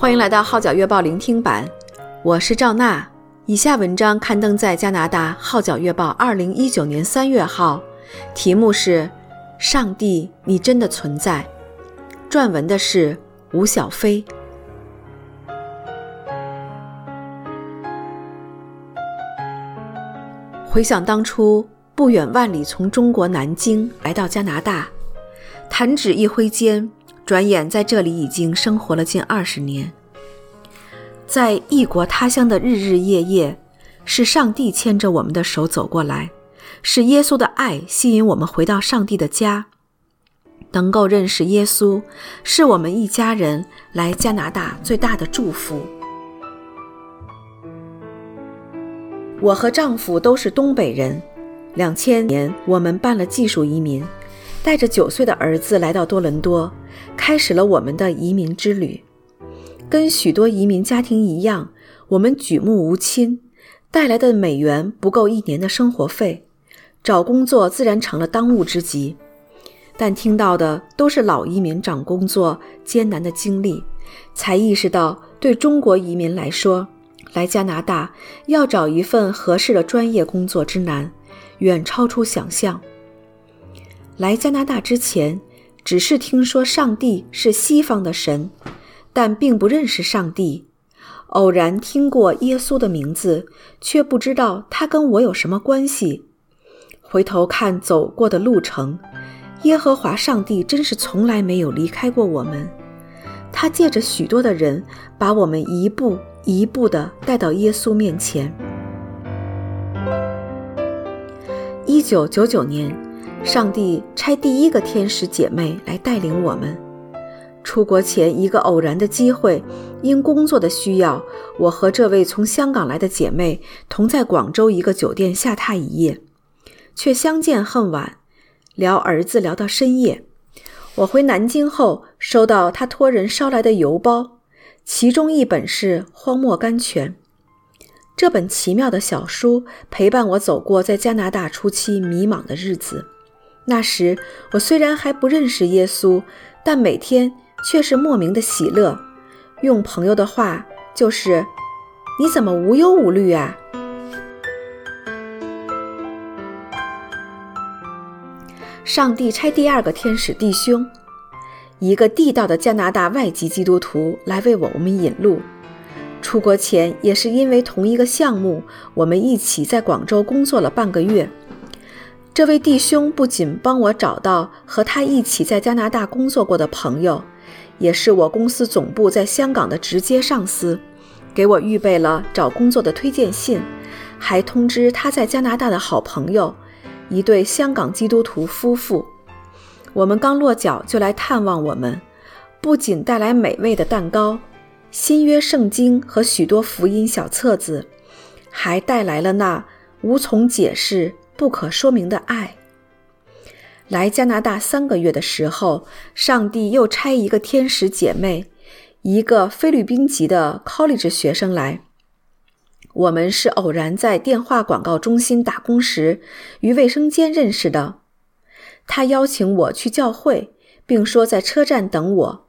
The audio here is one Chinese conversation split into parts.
欢迎来到《号角月报》聆听版，我是赵娜。以下文章刊登在加拿大《号角月报》二零一九年三月号，题目是《上帝，你真的存在》，撰文的是吴小飞。回想当初，不远万里从中国南京来到加拿大，弹指一挥间，转眼在这里已经生活了近二十年。在异国他乡的日日夜夜，是上帝牵着我们的手走过来，是耶稣的爱吸引我们回到上帝的家。能够认识耶稣，是我们一家人来加拿大最大的祝福。我和丈夫都是东北人。两千年，我们办了技术移民，带着九岁的儿子来到多伦多，开始了我们的移民之旅。跟许多移民家庭一样，我们举目无亲，带来的美元不够一年的生活费，找工作自然成了当务之急。但听到的都是老移民找工作艰难的经历，才意识到对中国移民来说，来加拿大要找一份合适的专业工作之难，远超出想象。来加拿大之前，只是听说上帝是西方的神，但并不认识上帝。偶然听过耶稣的名字，却不知道他跟我有什么关系。回头看走过的路程，耶和华上帝真是从来没有离开过我们。他借着许多的人，把我们一步一步地带到耶稣面前。一九九九年，上帝差第一个天使姐妹来带领我们。出国前，一个偶然的机会，因工作的需要，我和这位从香港来的姐妹同在广州一个酒店下榻一夜，却相见恨晚，聊儿子聊到深夜。我回南京后，收到她托人捎来的邮包。其中一本是《荒漠甘泉》，这本奇妙的小书陪伴我走过在加拿大初期迷茫的日子。那时我虽然还不认识耶稣，但每天却是莫名的喜乐。用朋友的话就是：“你怎么无忧无虑啊？”上帝差第二个天使弟兄。一个地道的加拿大外籍基督徒来为我们引路。出国前也是因为同一个项目，我们一起在广州工作了半个月。这位弟兄不仅帮我找到和他一起在加拿大工作过的朋友，也是我公司总部在香港的直接上司，给我预备了找工作的推荐信，还通知他在加拿大的好朋友，一对香港基督徒夫妇。我们刚落脚就来探望我们，不仅带来美味的蛋糕、新约圣经和许多福音小册子，还带来了那无从解释、不可说明的爱。来加拿大三个月的时候，上帝又差一个天使姐妹，一个菲律宾籍的 college 学生来。我们是偶然在电话广告中心打工时，于卫生间认识的。他邀请我去教会，并说在车站等我，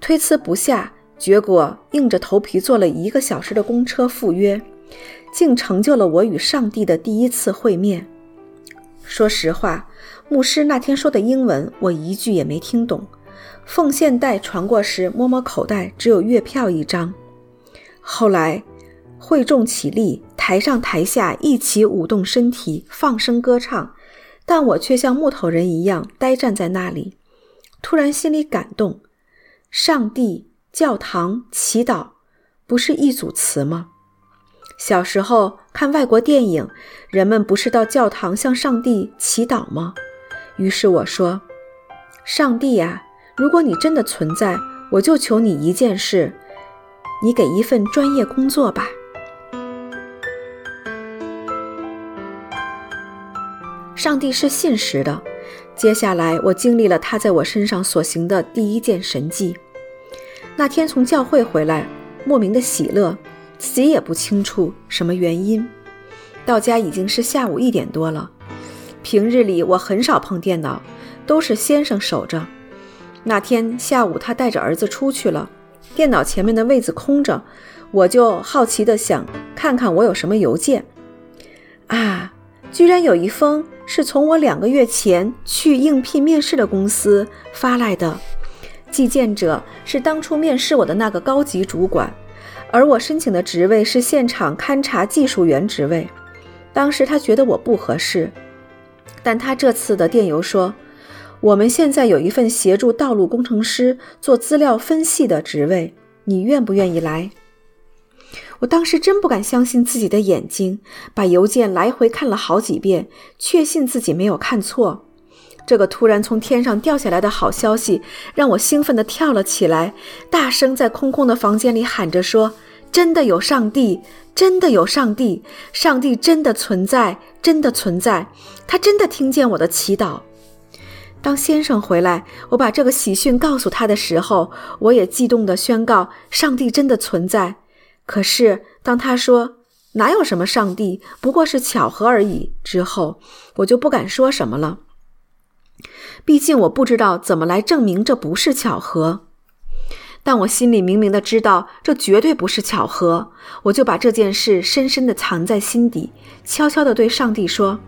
推辞不下，结果硬着头皮坐了一个小时的公车赴约，竟成就了我与上帝的第一次会面。说实话，牧师那天说的英文我一句也没听懂，奉献袋传过时摸摸口袋，只有月票一张。后来会众起立，台上台下一起舞动身体，放声歌唱。但我却像木头人一样呆站在那里，突然心里感动。上帝、教堂、祈祷，不是一组词吗？小时候看外国电影，人们不是到教堂向上帝祈祷吗？于是我说：“上帝呀，如果你真的存在，我就求你一件事，你给一份专业工作吧。”上帝是信实的。接下来，我经历了他在我身上所行的第一件神迹。那天从教会回来，莫名的喜乐，自己也不清楚什么原因。到家已经是下午一点多了。平日里我很少碰电脑，都是先生守着。那天下午他带着儿子出去了，电脑前面的位子空着，我就好奇的想看看我有什么邮件。啊，居然有一封是从我两个月前去应聘面试的公司发来的，寄件者是当初面试我的那个高级主管，而我申请的职位是现场勘察技术员职位。当时他觉得我不合适，但他这次的电邮说，我们现在有一份协助道路工程师做资料分析的职位，你愿不愿意来？我当时真不敢相信自己的眼睛，把邮件来回看了好几遍，确信自己没有看错。这个突然从天上掉下来的好消息，让我兴奋地跳了起来，大声在空空的房间里喊着说：“真的有上帝，真的有上帝，上帝真的存在，真的存在，他真的听见我的祈祷。”当先生回来，我把这个喜讯告诉他的时候，我也激动地宣告：“上帝真的存在。”可是，当他说“哪有什么上帝，不过是巧合而已”之后，我就不敢说什么了。毕竟我不知道怎么来证明这不是巧合，但我心里明明的知道这绝对不是巧合，我就把这件事深深的藏在心底，悄悄的对上帝说：“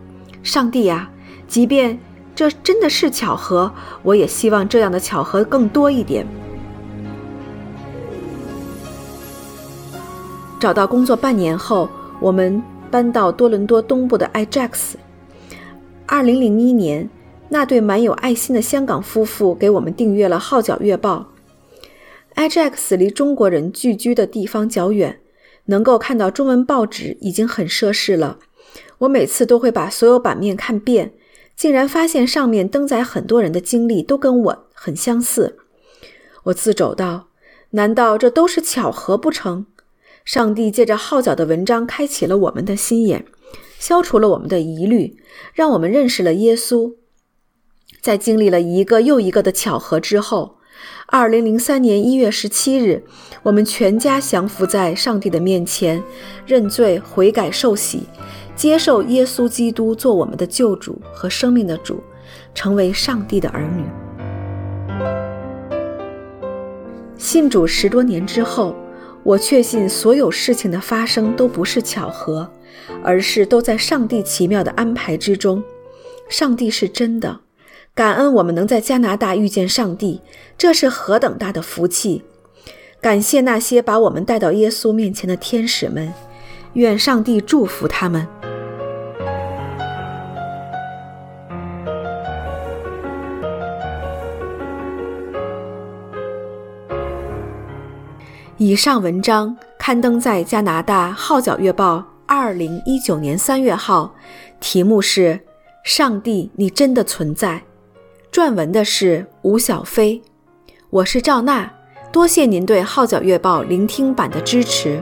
上帝呀，即便这真的是巧合，我也希望这样的巧合更多一点。”找到工作半年后，我们搬到多伦多东部的 Ajax。二零零一年，那对满有爱心的香港夫妇给我们订阅了《号角月报》。Ajax 离中国人聚居的地方较远，能够看到中文报纸已经很奢侈了。我每次都会把所有版面看遍，竟然发现上面登载很多人的经历都跟我很相似。我自肘道：“难道这都是巧合不成？”上帝借着号角的文章开启了我们的心眼，消除了我们的疑虑，让我们认识了耶稣。在经历了一个又一个的巧合之后，二零零三年一月十七日，我们全家降服在上帝的面前，认罪悔改受洗，接受耶稣基督做我们的救主和生命的主，成为上帝的儿女。信主十多年之后。我确信所有事情的发生都不是巧合，而是都在上帝奇妙的安排之中。上帝是真的，感恩我们能在加拿大遇见上帝，这是何等大的福气！感谢那些把我们带到耶稣面前的天使们，愿上帝祝福他们。以上文章刊登在加拿大《号角月报》二零一九年三月号，题目是《上帝，你真的存在》，撰文的是吴小飞。我是赵娜，多谢您对《号角月报》聆听版的支持。